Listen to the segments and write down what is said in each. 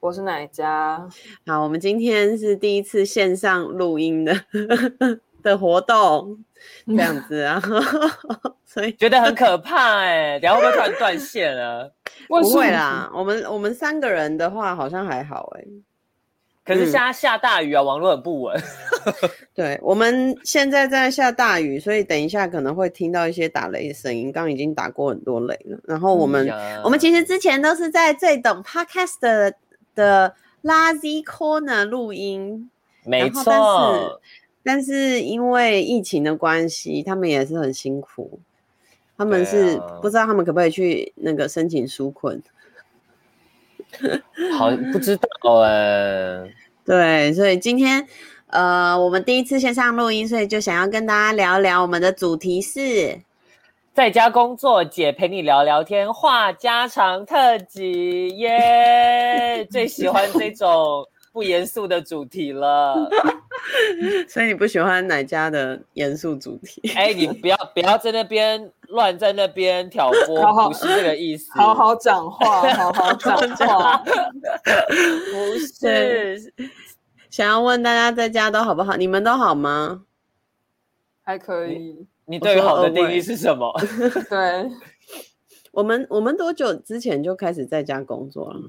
我是哪一家？好，我们今天是第一次线上录音的 的活动，这样子啊，所以觉得很可怕哎、欸，等下会不会突然断线了？不会啦，我们我们三个人的话好像还好哎、欸，可是现在下大雨啊，嗯、网络很不稳。对，我们现在在下大雨，所以等一下可能会听到一些打雷的声音。刚刚已经打过很多雷了，然后我们、嗯、我们其实之前都是在最懂 Podcast 的。的 Lazy Corner 录音，没错，但是但是因为疫情的关系，他们也是很辛苦。他们是、啊、不知道他们可不可以去那个申请纾困，好不知道哎、欸。对，所以今天呃，我们第一次线上录音，所以就想要跟大家聊聊我们的主题是。在家工作，姐陪你聊聊天，话家常特辑耶！yeah! 最喜欢这种不严肃的主题了。所以你不喜欢哪家的严肃主题？哎、欸，你不要不要在那边乱在那边挑拨，好好不是这个意思。好好讲话，好好讲话。不是，想要问大家在家都好不好？你们都好吗？还可以。你对于好的定义是什么？对，我们我们多久之前就开始在家工作了？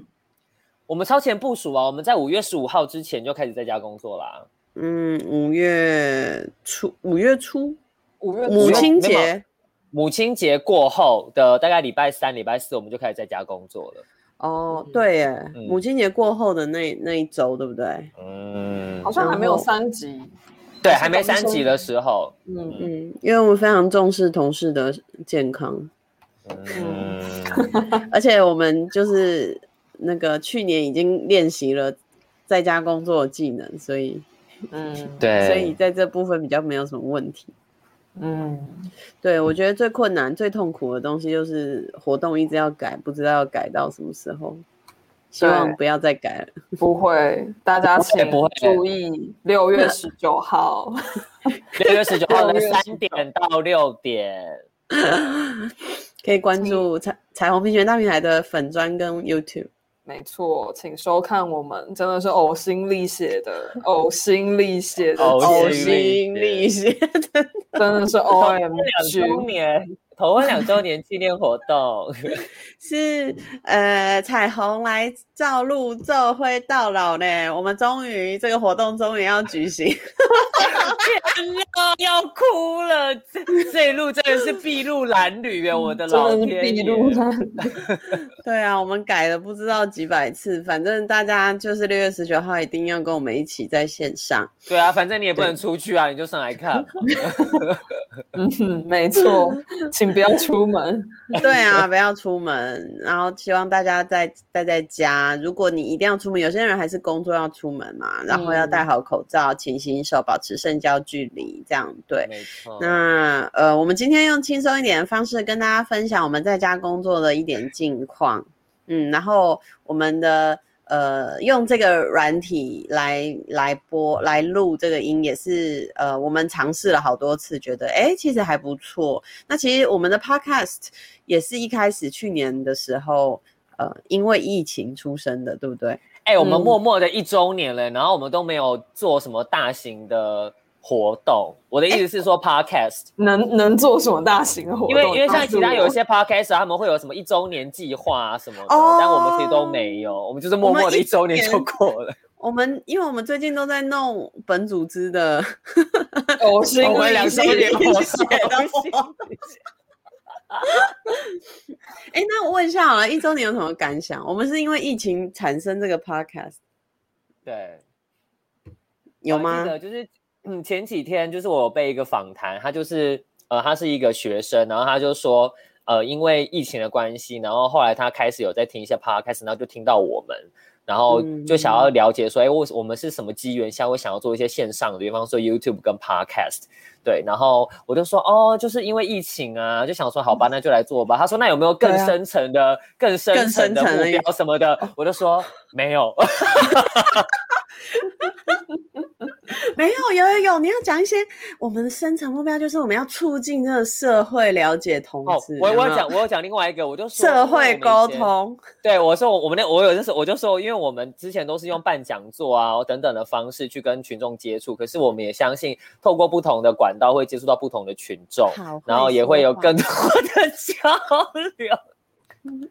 我们超前部署啊！我们在五月十五号之前就开始在家工作啦。嗯，五月初，五月初，五月母亲节，母亲节过后的大概礼拜三、礼拜四，我们就开始在家工作了。哦，对耶，嗯、母亲节过后的那那一周，对不对？嗯，好像还没有三级。对，还没三级的时候，嗯嗯，因为我们非常重视同事的健康，嗯，而且我们就是那个去年已经练习了在家工作的技能，所以，嗯，对，所以在这部分比较没有什么问题，嗯，对，我觉得最困难、最痛苦的东西就是活动一直要改，不知道要改到什么时候。希望不要再改了。不会，大家请注意，六月 十九号，六月十九号的三点到六点，可以关注彩彩虹平权大平台的粉专跟 YouTube。没错，请收看我们真的是呕心沥血的，呕心沥血的，呕心沥血。的，真的是 OMG 两周年。头婚两周年纪念活动。是呃彩虹来照路奏会到老呢，我们终于这个活动终于要举行，要哭了，这 这一路真的是筚路蓝缕啊！我的老天爷。对啊，我们改了不知道几百次，反正大家就是六月十九号一定要跟我们一起在线上。对啊，反正你也不能出去啊，你就上来看。嗯，没错，请。不要出门，对啊，不要出门。然后希望大家在待在家。如果你一定要出门，有些人还是工作要出门嘛，然后要戴好口罩、勤洗手、保持社交距离，这样对。没错。那呃，我们今天用轻松一点的方式跟大家分享我们在家工作的一点近况。嗯，然后我们的。呃，用这个软体来来播来录这个音也是呃，我们尝试了好多次，觉得哎，其实还不错。那其实我们的 Podcast 也是一开始去年的时候，呃，因为疫情出生的，对不对？哎，我们默默的一周年了，嗯，然后我们都没有做什么大型的。活动，我的意思是说，podcast 能能做什么大型的活动？因为因为像其他有一些 podcast，他们会有什么一周年计划啊什么的，哦，但我们其实都没有，我们就是默默的一周年就过了。我们，因为我们最近都在弄本组织的，呕心沥血的东西。哎，那我问一下好了，一周年有什么感想？我们是因为疫情产生这个 podcast，对，有吗？就是。嗯，前几天就是我有被一个访谈，他就是呃，他是一个学生，然后他就说，呃，因为疫情的关系，然后后来他开始有在听一些 podcast，然后就听到我们，然后就想要了解说，哎，我我们是什么机缘下会想要做一些线上的，比方说 YouTube 跟 Podcast，对，然后我就说，哦，就是因为疫情啊，就想说，好吧，那就来做吧。他说，那有没有更深层的、更深层的目标什么的？我就说没有。没有，有有有，你要讲一些我们的深层目标，就是我们要促进这个社会了解同志。哦、我我要讲，我要讲另外一个，我就说社会沟通。对，我说我我们那我有阵时我就说，因为我们之前都是用办讲座啊等等的方式去跟群众接触，可是我们也相信透过不同的管道会接触到不同的群众，然后也会有更多的交流。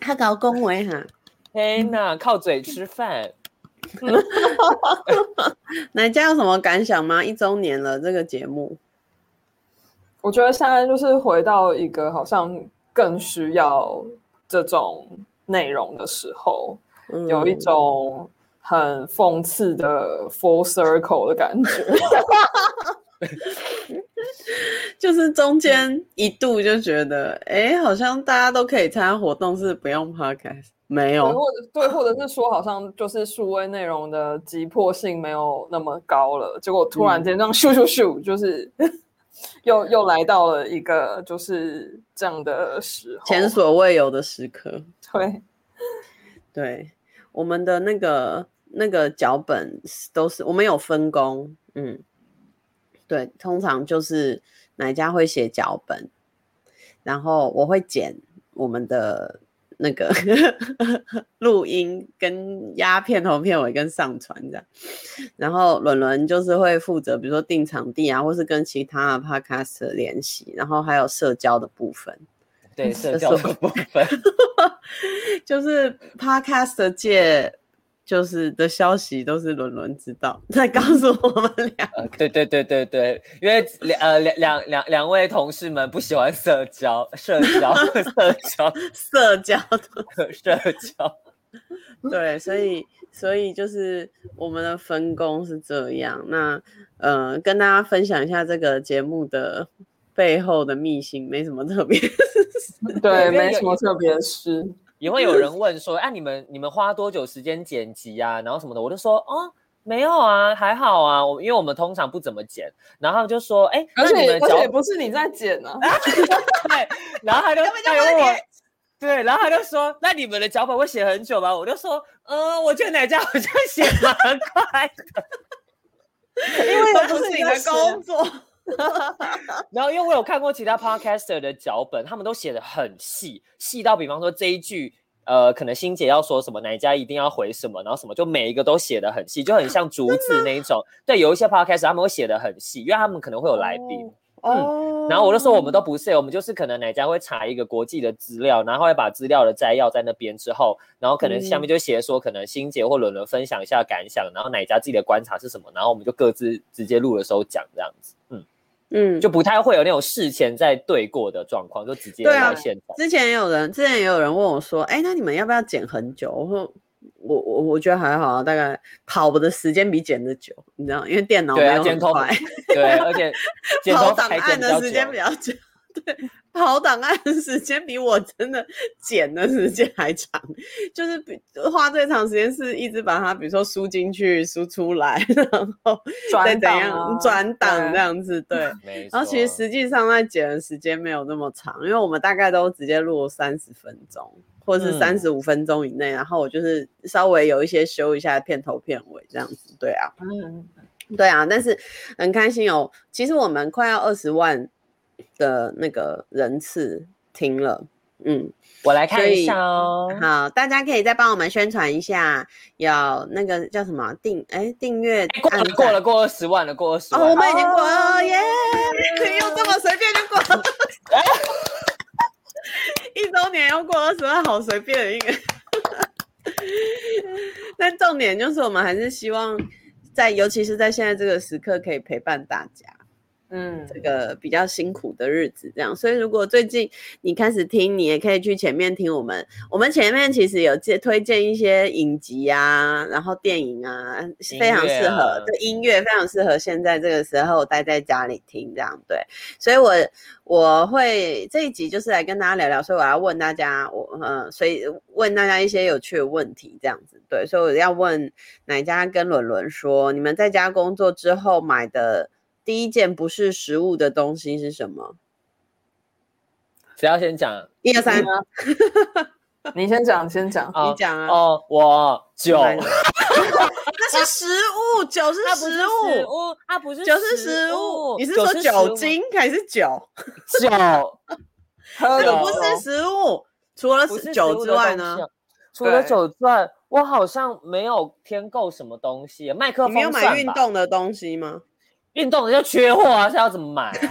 他搞恭维哈，天呐靠嘴吃饭。哪家有什么感想吗？一周年了，这个节目，我觉得现在就是回到一个好像更需要这种内容的时候，嗯、有一种很讽刺的 full circle 的感觉，就是中间一度就觉得，哎、欸，好像大家都可以参加活动，是不用 podcast。没有，或者对，或者是说，好像就是数位内容的急迫性没有那么高了。结果突然间这样咻咻咻，就是 又又来到了一个就是这样的时候，前所未有的时刻。对，对，我们的那个那个脚本都是我们有分工，嗯，对，通常就是哪家会写脚本，然后我会剪我们的。那个 录音跟压片头片尾跟上传这样，然后伦伦就是会负责，比如说定场地啊，或是跟其他的 podcast 联系，然后还有社交的部分。对，社交的部分 就是 podcast 界。就是的消息都是伦伦知道，在告诉我们 俩、呃。对对对对对，因为两呃两两两两位同事们不喜欢社交，社交，社交，社交的社交。对，所以所以就是我们的分工是这样。那呃，跟大家分享一下这个节目的背后的秘辛，没什么特别。对，没什么特别的事。也会有人问说：“哎、啊，你们你们花多久时间剪辑啊？然后什么的？”我就说：“哦，没有啊，还好啊。我因为我们通常不怎么剪。”然后就说：“哎，而且你们而且不是你在剪呢、啊。”对，然后他就 问我，对，然后他就说：“那你们的脚本会写很久吗？”我就说：“嗯，我觉得哪家好像写蛮快的，因为都不是你的工作。” 然后因为我有看过其他 podcaster 的脚本，他们都写的很细，细到比方说这一句，呃，可能欣姐要说什么，哪家一定要回什么，然后什么就每一个都写的很细，就很像竹子那一种。对，有一些 podcaster 他们会写的很细，因为他们可能会有来宾。哦、嗯。然后我就说我们都不是，我们就是可能哪家会查一个国际的资料，然后会把资料的摘要在那边之后，然后可能下面就写说可能欣姐或伦伦分享一下感想，然后哪家自己的观察是什么，然后我们就各自直接录的时候讲这样子。嗯。嗯，就不太会有那种事前在对过的状况，就直接到现场。啊、之前也有人，之前也有人问我说：“哎，那你们要不要剪很久？”我说：“我我我觉得还好，大概跑的时间比剪的久，你知道，因为电脑没有很快，对，而且 剪跑档案的时间比较久。”对，跑档案的时间比我真的剪的时间还长，就是比花最长时间是一直把它，比如说输进去、输出来，然后再怎样转档这样子。对，然后其实实际上在剪的时间没有那么长，因为我们大概都直接录三十分钟，或是三十五分钟以内，然后我就是稍微有一些修一下片头片尾这样子。对啊，嗯，对啊，但是很开心哦。其实我们快要二十万。的那个人次听了，嗯，我来看一下哦。好，大家可以再帮我们宣传一下，有那个叫什么订哎订阅过了过了过二十万了，过二十万，哦，我们已经过了耶！可以用这么随便就过了，一周年要过二十万，好随便的一个。但重点就是我们还是希望在，尤其是在现在这个时刻，可以陪伴大家。嗯，这个比较辛苦的日子，这样。所以如果最近你开始听，你也可以去前面听我们。我们前面其实有介推荐一些影集啊，然后电影啊，非常适合的音乐，非常适合现在这个时候待在家里听这样。对，所以我我会这一集就是来跟大家聊聊，所以我要问大家，我呃，所以问大家一些有趣的问题，这样子。对，所以我要问哪家跟伦伦说，你们在家工作之后买的。第一件不是食物的东西是什么？谁要先讲？一二三，你先讲，先讲，你讲啊。哦，我酒，那是食物，酒是食物，它不是酒是食物。你是说酒精还是酒？酒，这个不是食物。除了酒之外呢？除了酒之外，我好像没有添购什么东西。麦克风，你没有买运动的东西吗？运动的就缺货啊，是要怎么买啊？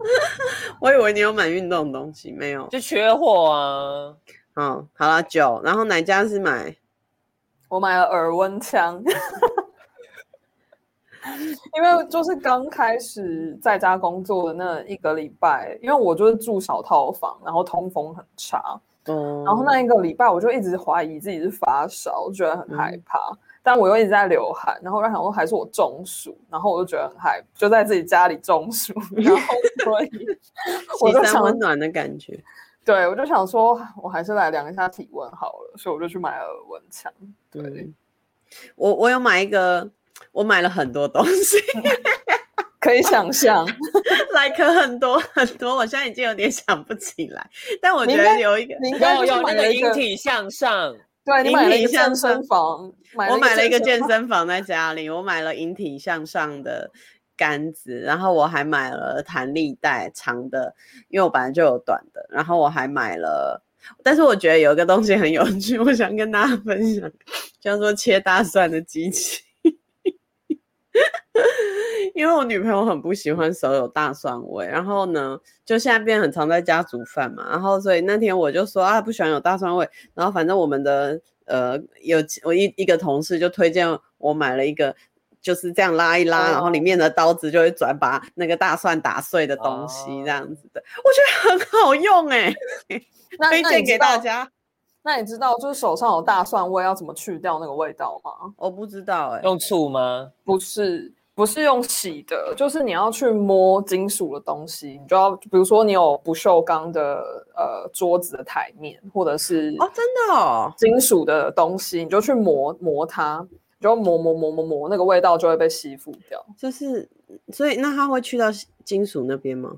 我以为你有买运动的东西，没有，就缺货啊。嗯，好了，酒，然后哪家是买？我买了耳温枪，因为就是刚开始在家工作的那一个礼拜，因为我就是住小套房，然后通风很差，嗯，然后那一个礼拜我就一直怀疑自己是发烧，觉得很害怕。嗯但我又一直在流汗，然后我想说还是我中暑，然后我就觉得很害，就在自己家里中暑，然后 所以我就想温暖的感觉。对，我就想说，我还是来量一下体温好了，所以我就去买了耳温枪。对，我我有买一个，我买了很多东西，可以想象，like 很多很多，我现在已经有点想不起来，但我觉得有一个，你应该有有那个引体向上。对，你买了一个健身房，我买了一个健身房在家里，我买了引体向上的杆子，然后我还买了弹力带长的，因为我本来就有短的，然后我还买了，但是我觉得有一个东西很有趣，我想跟大家分享，叫做切大蒜的机器。因为我女朋友很不喜欢手有大蒜味，然后呢，就现在变很常在家煮饭嘛，然后所以那天我就说啊，不喜欢有大蒜味，然后反正我们的呃有我一一个同事就推荐我买了一个就是这样拉一拉，然后里面的刀子就会转把那个大蒜打碎的东西这样子的，我觉得很好用哎，推荐给大家。那你知道就是手上有大蒜味要怎么去掉那个味道吗？我不知道哎，用醋吗？不是。不是用洗的，就是你要去摸金属的东西，你就要，比如说你有不锈钢的呃桌子的台面，或者是哦真的哦金属的东西，你就去磨磨它，你就磨磨磨磨磨，那个味道就会被吸附掉。就是，所以那它会去到金属那边吗？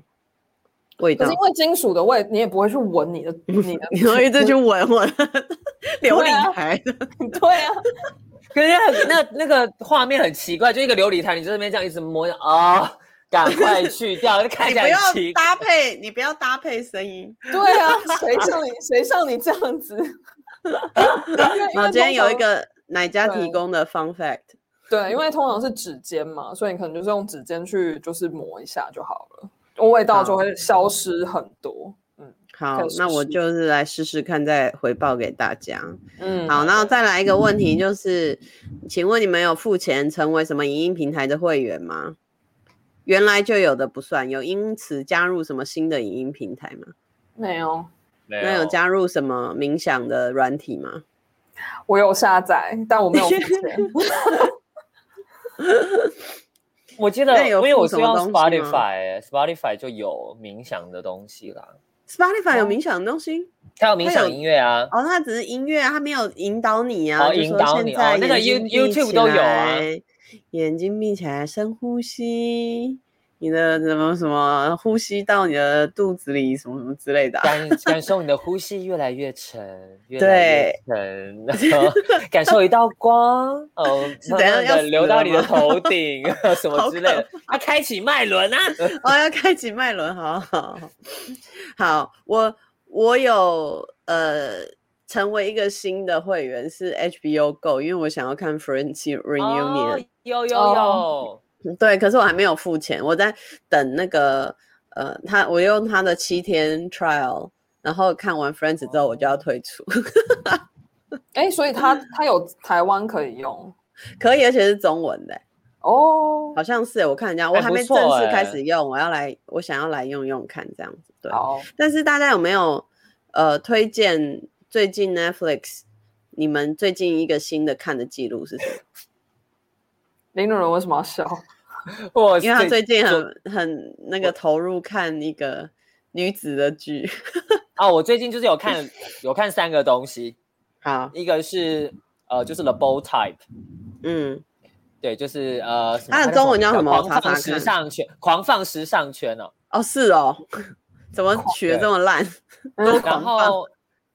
味道？可是因为金属的味，你也不会去闻你的，你的，你会一直去闻闻 琉璃台的，对啊。可是很那那个画面很奇怪，就一个琉璃台，你在那边这样一直摸，啊、哦，赶快去掉，就看起来很奇怪。你不要搭配，你不要搭配声音。对啊，谁像你谁像你这样子？我今天有一个哪家提供的 fun fact。对，因为通常是指尖嘛，所以你可能就是用指尖去就是磨一下就好了，味道就会消失很多。嗯好，那我就是来试试看，再回报给大家。嗯，好，然后再来一个问题，就是，嗯、请问你们有付钱成为什么影音平台的会员吗？原来就有的不算，有因此加入什么新的影音平台吗？没有，那有加入什么冥想的软体吗？我有下载，但我没有付钱。我记得，因为我是用 Spotify，Spotify 就有冥想的东西啦。Spotify 有冥想的东西，它有冥想音乐啊。哦，它只是音乐啊，它没有引导你啊。哦，引导你哦，那个 You YouTube 都有啊。眼睛闭起来，深呼吸。你的什么什么呼吸到你的肚子里，什么什么之类的，感感受你的呼吸越来越沉，越来越沉，然后 感受一道光 哦，怎样要流到你的头顶，什么之类的，要开启脉轮啊！哦，要开启脉轮，好好好，我我有呃成为一个新的会员是 HBO Go，因为我想要看 Friends Reunion，有有有。对，可是我还没有付钱，我在等那个呃，他我用他的七天 trial，然后看完 Friends 之后我就要退出。哎、欸，所以他他有台湾可以用，可以，而且是中文的。哦，好像是，我看人家，我还没正式开始用，我要来，我想要来用用看这样子。对，但是大家有没有呃推荐最近 Netflix 你们最近一个新的看的记录是什么？林主任为什么要笑？我因为他最近很很那个投入看一个女子的剧。啊，我最近就是有看有看三个东西。好，一个是呃，就是 The Bold Type。嗯。对，就是呃，它的中文叫什么？狂放时尚圈，狂放时尚圈哦。哦，是哦，怎么取得这么烂？然后，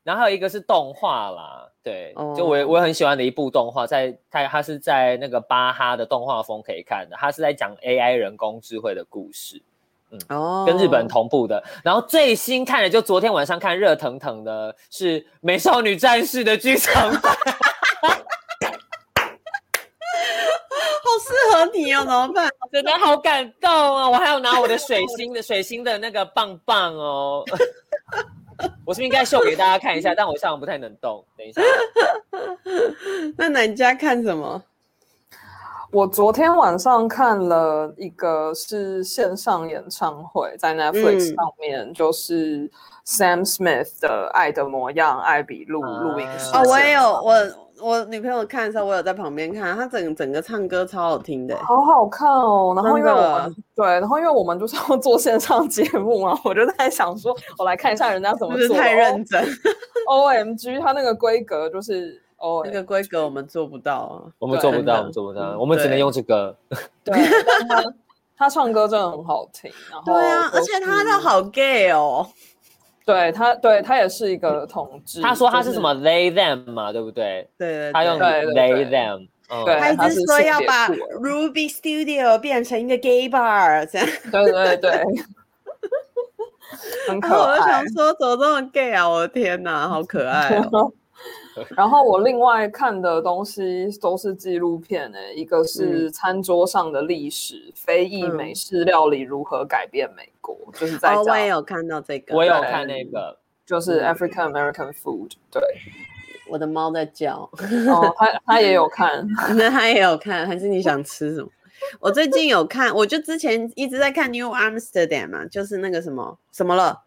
然后还有一个是动画啦，对，就我我很喜欢的一部动画，在它它是在那个巴哈的动画风可以看的，它是在讲 AI 人工智慧的故事，嗯，哦，跟日本同步的。然后最新看的就昨天晚上看热腾腾的是《美少女战士》的剧场版。适合你哦，怎么办？真的好感动啊！我还要拿我的水星的水星的那个棒棒哦。我是不是应该秀给大家看一下？但我现在不太能动。等一下，那南家看什么？我昨天晚上看了一个是线上演唱会，在 Netflix 上面，嗯、就是 Sam Smith 的《爱的模样》艾比录录音室。哦，我也有我。我女朋友看的时候，我有在旁边看，她整整个唱歌超好听的，好好看哦。然后因为我们对，然后因为我们就是要做线上节目嘛，我就在想说，我来看一下人家怎么做。是太认真。O M G，它那个规格就是哦，那个规格我们做不到啊，我们做不到，我们做不到，我们只能用这个。对，他他唱歌真的很好听，然后对啊，而且他的好 gay 哦。对他，对他也是一个同志。他说他是什么 they them 嘛，对不对？对，他用 they them。对，他一直说要把 Ruby Studio 变成一个 gay bar，这样。对 对对。很可爱。我想说，怎么这么 gay 啊？我的天哪，好可爱哦。然后我另外看的东西都是纪录片诶，一个是餐桌上的历史，非裔美式料理如何改变美国，就是在我也有看到这个，我有看那个，就是 African American Food。对，我的猫在叫，哦，他他也有看，那它也有看，还是你想吃什么？我最近有看，我就之前一直在看 New Amsterdam 嘛，就是那个什么什么了。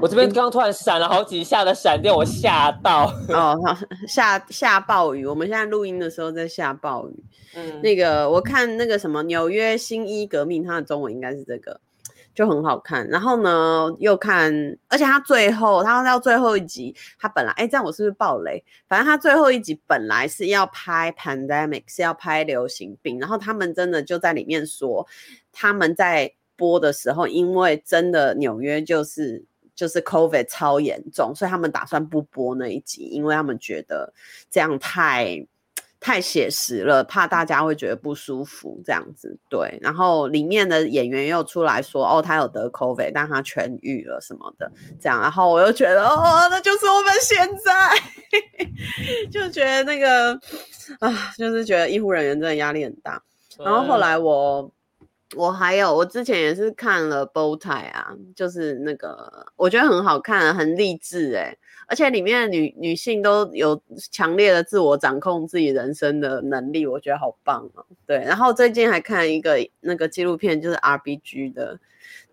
我这边刚刚突然闪了好几下的闪电，我吓到哦，下下暴雨。我们现在录音的时候在下暴雨。嗯，那个我看那个什么纽约新一革命，它的中文应该是这个，就很好看。然后呢，又看，而且它最后，它到最后一集，它本来，哎，这样我是不是暴雷？反正它最后一集本来是要拍 pandemic，是要拍流行病，然后他们真的就在里面说，他们在播的时候，因为真的纽约就是。就是 COVID 超严重，所以他们打算不播那一集，因为他们觉得这样太太写实了，怕大家会觉得不舒服这样子。对，然后里面的演员又出来说，哦，他有得 COVID，但他痊愈了什么的，这样。然后我又觉得，哦，那就是我们现在，就觉得那个啊，就是觉得医护人员真的压力很大。然后后来我。我还有，我之前也是看了《Bow Tie》啊，就是那个我觉得很好看，很励志哎，而且里面的女女性都有强烈的自我掌控自己人生的能力，我觉得好棒哦。对，然后最近还看一个那个纪录片，就是 RBG 的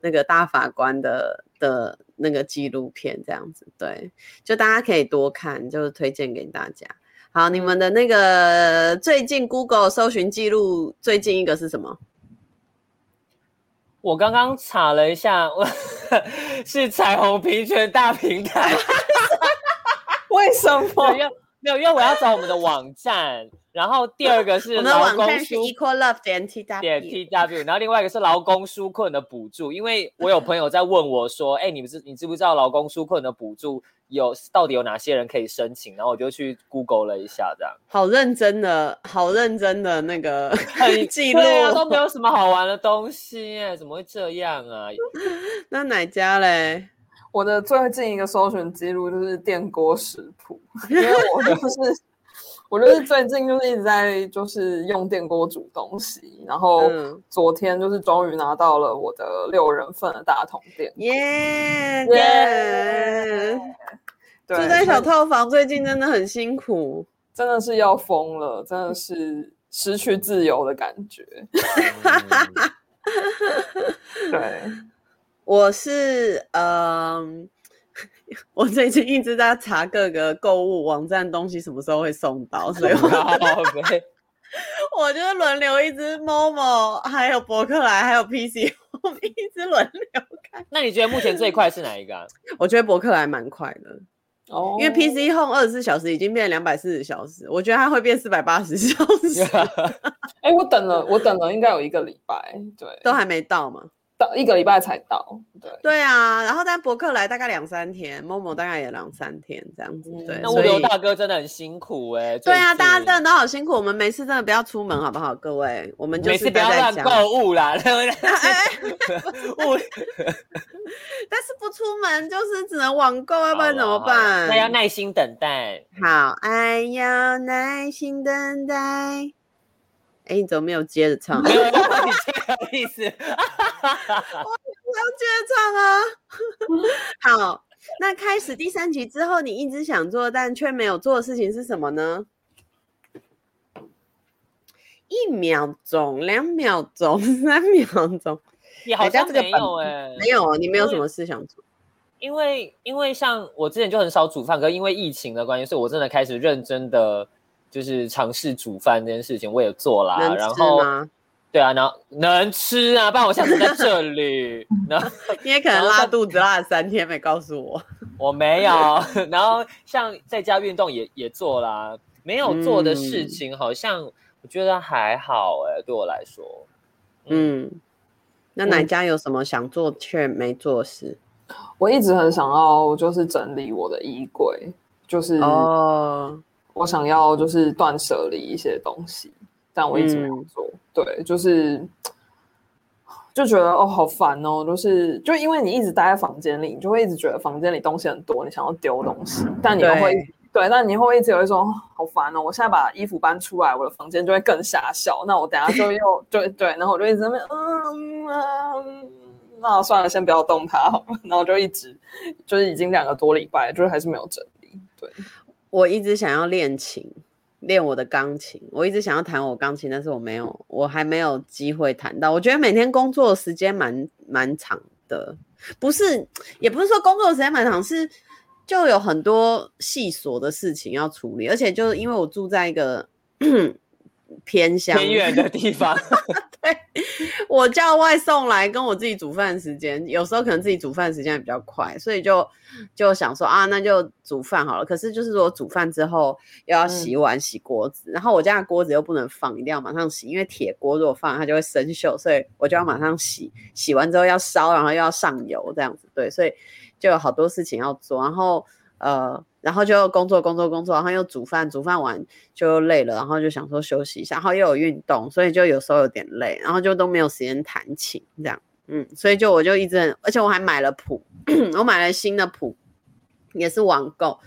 那个大法官的的那个纪录片，这样子，对，就大家可以多看，就是推荐给大家。好，你们的那个最近 Google 搜寻记录最近一个是什么？我刚刚查了一下，我 是彩虹平权大平台。为什么？没有，没有，因为我要找我们的网站。然后第二个是劳工，我们的网站是 Equal Love 点 T W 点 T W。然后另外一个是劳工纾困的补助，因为我有朋友在问我说：“哎，你们知你知不知道劳工纾困的补助？”有到底有哪些人可以申请？然后我就去 Google 了一下，这样。好认真的，好认真的那个记录，对啊，都没有什么好玩的东西耶，怎么会这样啊？那哪家嘞？我的最近一个搜寻记录就是电锅食谱，因为我就是我就是最近就是一直在就是用电锅煮东西，然后昨天就是终于拿到了我的六人份的大桶电锅，耶耶！住在小套房，最近真的很辛苦，真的是要疯了，真的是失去自由的感觉。对，我是嗯、呃，我最近一直在查各个购物网站东西什么时候会送到，所以我 我就是轮流一只 Momo，还有博客来，还有 PC，我们一直轮流看。那你觉得目前最快是哪一个、啊？我觉得博客来蛮快的。哦，因为 PC Home 二十四小时已经变两百四十小时，我觉得它会变四百八十小时。哎、欸，我等了，我等了应该有一个礼拜，对，都还没到嘛。到一个礼拜才到，对对啊，然后但博客来大概两三天，Momo 大概也两三天这样子，对。那物流大哥真的很辛苦哎、欸。对啊，大家真的都好辛苦，我们没事真的不要出门好不好，各位？我们就是不要乱购物啦？物 但是不出门就是只能网购，要不然怎么办？那要耐心等待。好，爱要耐心等待。哎，你怎么没有接着唱？没有，你这个意思。我要接着唱啊！好，那开始第三集之后，你一直想做但却没有做的事情是什么呢？一秒钟、两秒钟、三秒钟，你好像没有哎，没有啊，你没有什么事想做。因为因为像我之前就很少煮饭，可是因为疫情的关系，所以我真的开始认真的。就是尝试煮饭这件事情，我也做啦。然后，对啊，然后能吃啊，不然我下次在这里。然后 你也可能拉肚子拉了三天没告诉我，我没有。然后像在家运动也也做啦，没有做的事情好像我觉得还好哎、欸，对我来说。嗯，嗯那哪家有什么想做却没做事？我一直很想要，就是整理我的衣柜，就是哦。我想要就是断舍离一些东西，但我一直没有做。嗯、对，就是就觉得哦，好烦哦。就是就因为你一直待在房间里，你就会一直觉得房间里东西很多，你想要丢东西，但你又会对，对，但你会一直有一种好烦哦。我现在把衣服搬出来，我的房间就会更狭小。那我等下就又就对，然后我就一直在那嗯嗯，那算了，先不要动它好了。然后就一直就是已经两个多礼拜，就是还是没有整理。对。我一直想要练琴，练我的钢琴。我一直想要弹我钢琴，但是我没有，我还没有机会弹到。我觉得每天工作的时间蛮蛮长的，不是，也不是说工作的时间蛮长，是就有很多细琐的事情要处理，而且就是因为我住在一个 偏乡偏远的地方。对，我叫外送来跟我自己煮饭时间，有时候可能自己煮饭时间也比较快，所以就就想说啊，那就煮饭好了。可是就是说煮饭之后又要洗碗、洗锅子，嗯、然后我家的锅子又不能放，一定要马上洗，因为铁锅如果放它就会生锈，所以我就要马上洗。洗完之后要烧，然后又要上油，这样子对，所以就有好多事情要做，然后呃。然后就工作工作工作，然后又煮饭，煮饭完就累了，然后就想说休息一下，然后又有运动，所以就有时候有点累，然后就都没有时间弹琴这样，嗯，所以就我就一直很，而且我还买了谱，我买了新的谱，也是网购，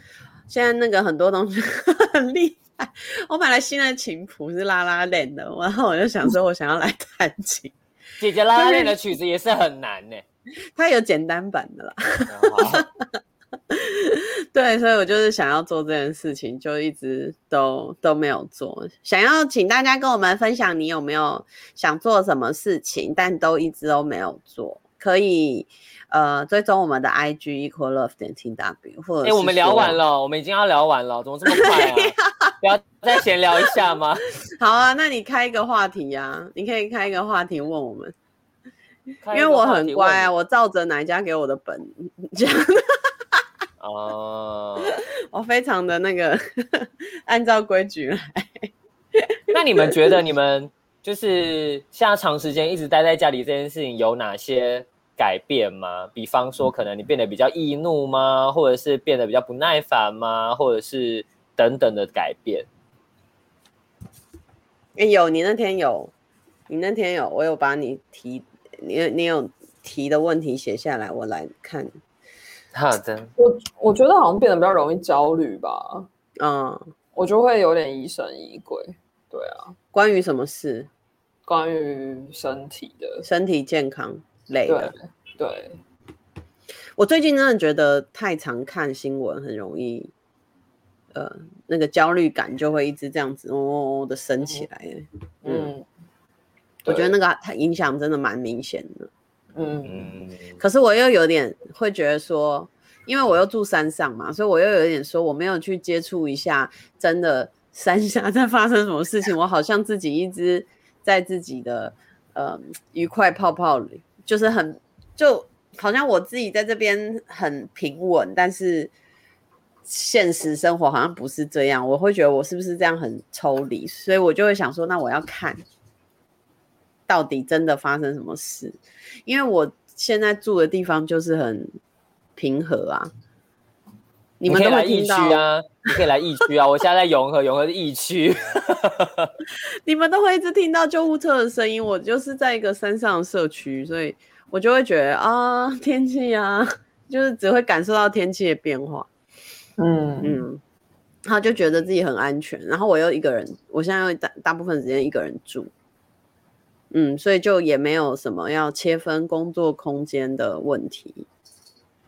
现在那个很多东西 很厉害，我买了新的琴谱是拉拉链的，然后我就想说我想要来弹琴，姐姐拉拉链的曲子也是很难呢，它有简单版的啦。对，所以我就是想要做这件事情，就一直都都没有做。想要请大家跟我们分享，你有没有想做什么事情，但都一直都没有做。可以呃追踪我们的 IG equal love 点 tw，或者哎、欸，我们聊完了，我们已经要聊完了，怎么这么快啊？不要再闲聊一下吗？好啊，那你开一个话题呀、啊，你可以开一个话题问我们，因为我很乖啊，我照着哪一家给我的本讲。哦，uh, 我非常的那个 按照规矩来。那你们觉得你们就是现在长时间一直待在家里这件事情有哪些改变吗？比方说，可能你变得比较易怒吗？或者是变得比较不耐烦吗？或者是等等的改变？欸、有，你那天有，你那天有，我有把你提，你你有提的问题写下来，我来看。好的，我我觉得好像变得比较容易焦虑吧，嗯，我就会有点疑神疑鬼，对啊，关于什么事？关于身体的，身体健康类的，对，对，我最近真的觉得太常看新闻，很容易呃那个焦虑感就会一直这样子哦哦的升起来。嗯，嗯我觉得那个它影响真的蛮明显的。嗯，可是我又有点会觉得说，因为我又住山上嘛，所以我又有点说我没有去接触一下真的山下在发生什么事情，我好像自己一直在自己的呃愉快泡泡里，就是很就好像我自己在这边很平稳，但是现实生活好像不是这样，我会觉得我是不是这样很抽离，所以我就会想说，那我要看。到底真的发生什么事？因为我现在住的地方就是很平和啊。你们都会听到啊，你可以来疫区啊。我现在在永和，永和是疫区。你们都会一直听到救护车的声音。我就是在一个山上的社区，所以我就会觉得啊，天气啊，就是只会感受到天气的变化。嗯嗯，然后就觉得自己很安全。然后我又一个人，我现在又大大部分时间一个人住。嗯，所以就也没有什么要切分工作空间的问题。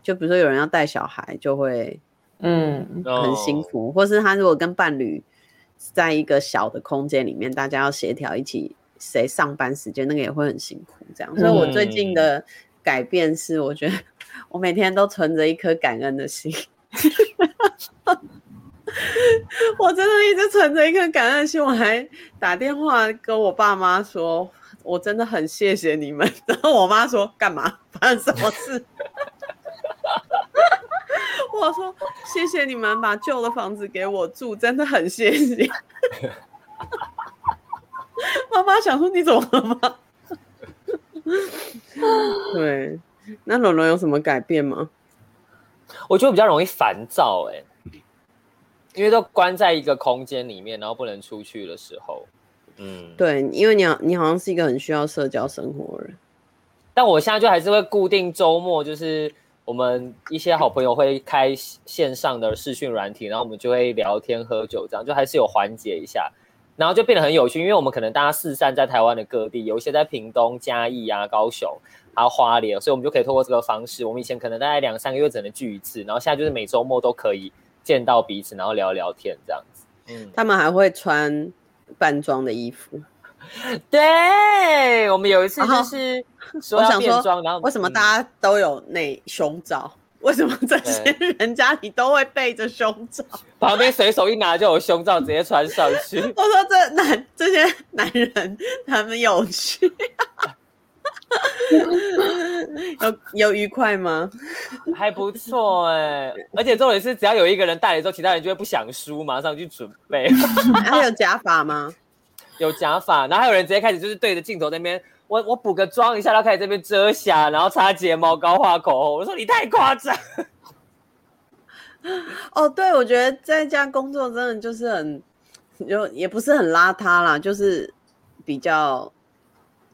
就比如说有人要带小孩，就会嗯很辛苦，嗯，或是他如果跟伴侣在一个小的空间里面，大家要协调一起谁上班时间，那个也会很辛苦。这样，所以我最近的改变是，我觉得我每天都存着一颗感恩的心。我真的一直存着一颗感恩心，我还打电话跟我爸妈说。我真的很谢谢你们。然后我妈说：“干嘛？发生什么事？” 我说：“谢谢你们把旧的房子给我住，真的很谢谢。”妈妈想说：“你怎么了吗？”对，那伦伦有什么改变吗？我觉得比较容易烦躁，哎，因为都关在一个空间里面，然后不能出去的时候。嗯，对，因为你好，你好像是一个很需要社交生活的人，但我现在就还是会固定周末，就是我们一些好朋友会开线上的视讯软体，然后我们就会聊天喝酒，这样就还是有缓解一下，然后就变得很有趣，因为我们可能大家四散在台湾的各地，有一些在屏东、嘉义啊、高雄，还有花莲，所以我们就可以透过这个方式，我们以前可能大概两三个月只能聚一次，然后现在就是每周末都可以见到彼此，然后聊聊天这样子。嗯，他们还会穿。扮装的衣服，对，我们有一次就是说要变装，然后为什么大家都有那胸罩？为什么这些人家里都会背着胸罩？旁边随手一拿就有胸罩，直接穿上去。我说这男这些男人他们有趣，有有愉快吗？还不错哎、欸，而且重点是，只要有一个人带了之后，其他人就会不想输，马上去准备。还有假发吗？有假发，然后还有人直接开始就是对着镜头那边，我我补个妆一下，然后开始这边遮瑕，然后擦睫毛膏、画口红。我说你太夸张。哦，对，我觉得在家工作真的就是很，就也不是很邋遢啦，就是比较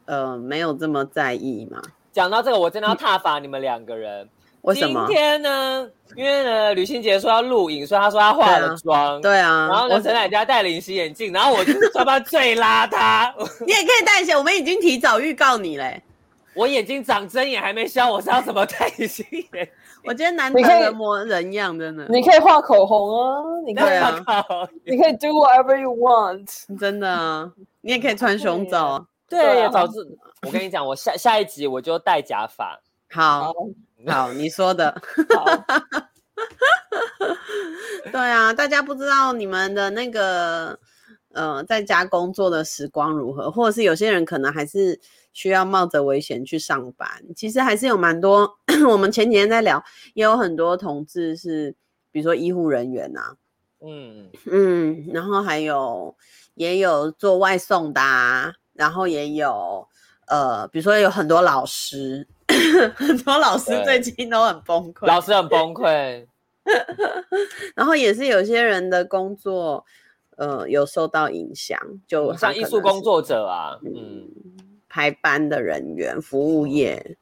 呃没有这么在意嘛。讲到这个，我真的要踏伐你们两个人。为什么？今天呢？因为呢，吕欣洁说要录影，所以他说他化了妆。对啊。然后呢，陈乃佳戴了隐形眼镜，然后我就是穿他最邋遢。你也可以戴一些，我们已经提早预告你嘞。我眼睛长针眼还没消，我是要怎么戴隐形眼？我今天难得人模人样，真的。你可以画口红啊，你可以啊，你可以 do whatever you want，真的啊。你也可以穿胸罩。对，早知我跟你讲，我下下一集我就戴假发。好。好，你说的。对啊，大家不知道你们的那个呃，在家工作的时光如何，或者是有些人可能还是需要冒着危险去上班。其实还是有蛮多，我们前几天在聊，也有很多同志是，比如说医护人员啊，嗯嗯，然后还有也有做外送的啊，然后也有呃，比如说有很多老师。很多老师最近都很崩溃，老师很崩溃，然后也是有些人的工作，呃，有受到影响，就像艺术工作者啊，嗯，排班的人员、服务业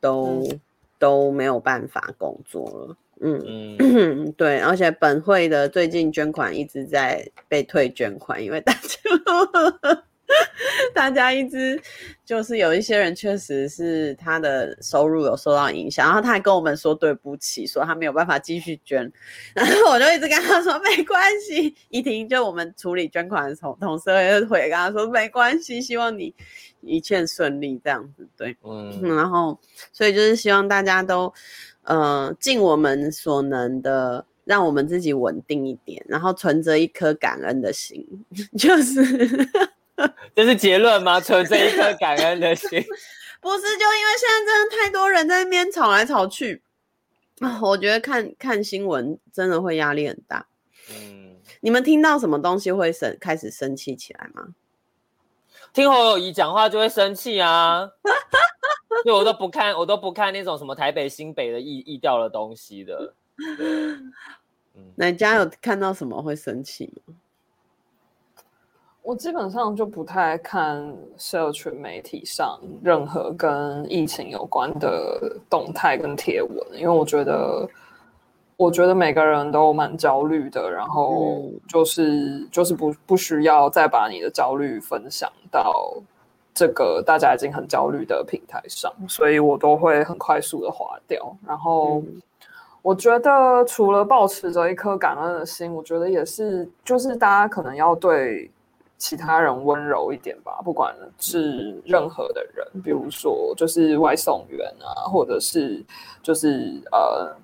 都、嗯、都没有办法工作了，嗯嗯，对，而且本会的最近捐款一直在被退捐款，因为大家 大家一直就是有一些人确实是他的收入有受到影响，然后他还跟我们说对不起，说他没有办法继续捐，然后我就一直跟他说没关系。一听就我们处理捐款的同同事会会跟他说没关系，希望你一切顺利这样子，对，嗯，然后所以就是希望大家都呃尽我们所能的。让我们自己稳定一点，然后存着一颗感恩的心，就是 这是结论吗？存着一颗感恩的心，不是就因为现在真的太多人在那边吵来吵去啊，我觉得看看新闻真的会压力很大。嗯，你们听到什么东西会生开始生气起来吗？听侯友宜讲话就会生气啊，所以我都不看，我都不看那种什么台北新北的意意调的东西的。嗯哪家有看到什么会生气吗？我基本上就不太看社群媒体上任何跟疫情有关的动态跟贴文，因为我觉得，我觉得每个人都蛮焦虑的，然后就是、嗯、就是不不需要再把你的焦虑分享到这个大家已经很焦虑的平台上，所以我都会很快速的划掉，然后。嗯。我觉得除了保持着一颗感恩的心，我觉得也是，就是大家可能要对其他人温柔一点吧，不管是任何的人，比如说就是外送员啊，或者是就是呃，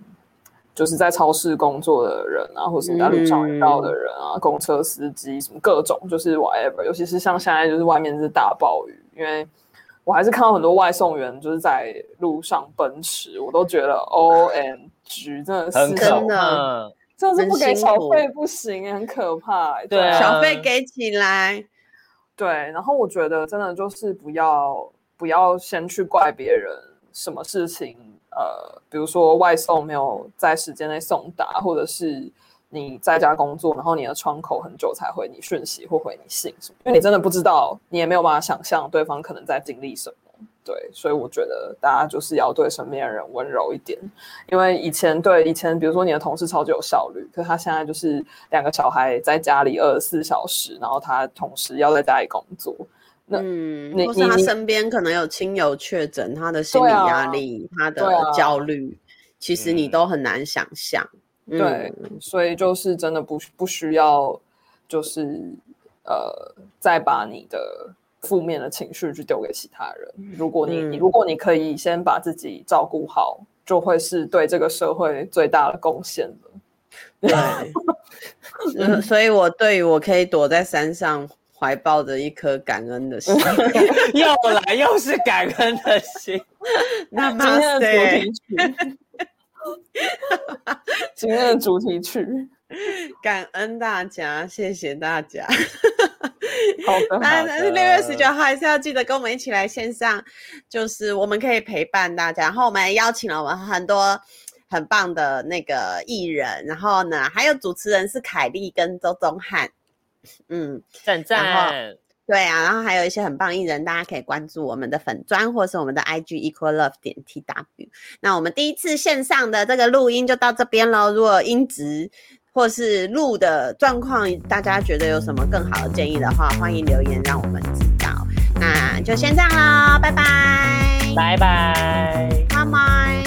就是在超市工作的人啊，或者是在路上遇到的人啊，嗯、公车司机什么各种，就是 whatever，尤其是像现在就是外面是大暴雨，因为。我还是看到很多外送员就是在路上奔驰，我都觉得 OMG，真的是很可怕，真的是不给小费不行，很可怕。对啊，小费给起来。对，然后我觉得真的就是不要不要先去怪别人，什么事情，呃，比如说外送没有在时间内送达，或者是。你在家工作，然后你的窗口很久才回你讯息或回你信什么，因为你真的不知道，你也没有办法想象对方可能在经历什么。对，所以我觉得大家就是要对身边的人温柔一点，因为以前对以前，比如说你的同事超级有效率，可是他现在就是两个小孩在家里二十四小时，然后他同时要在家里工作，那嗯，或是他身边可能有亲友确诊，他的心理压力、啊、他的焦虑，啊、其实你都很难想象。对，所以就是真的不不需要，就是呃，再把你的负面的情绪去丢给其他人。如果你、如果你可以先把自己照顾好，就会是对这个社会最大的贡献了。对，嗯、所以我对于我可以躲在山上，怀抱着一颗感恩的心，又来又是感恩的心，那今天的主题曲。今天的主题曲，感恩大家，谢谢大家。好的，那六月十九号还是要记得跟我们一起来线上，就是我们可以陪伴大家。然后我们邀请了我们很多很棒的那个艺人，然后呢，还有主持人是凯莉跟周宗翰。嗯，赞赞。对啊，然后还有一些很棒艺人，大家可以关注我们的粉砖或是我们的 IG equal love 点 tw。那我们第一次线上的这个录音就到这边喽。如果音质或是路的状况，大家觉得有什么更好的建议的话，欢迎留言让我们知道。那就先这样喽，拜拜，拜拜。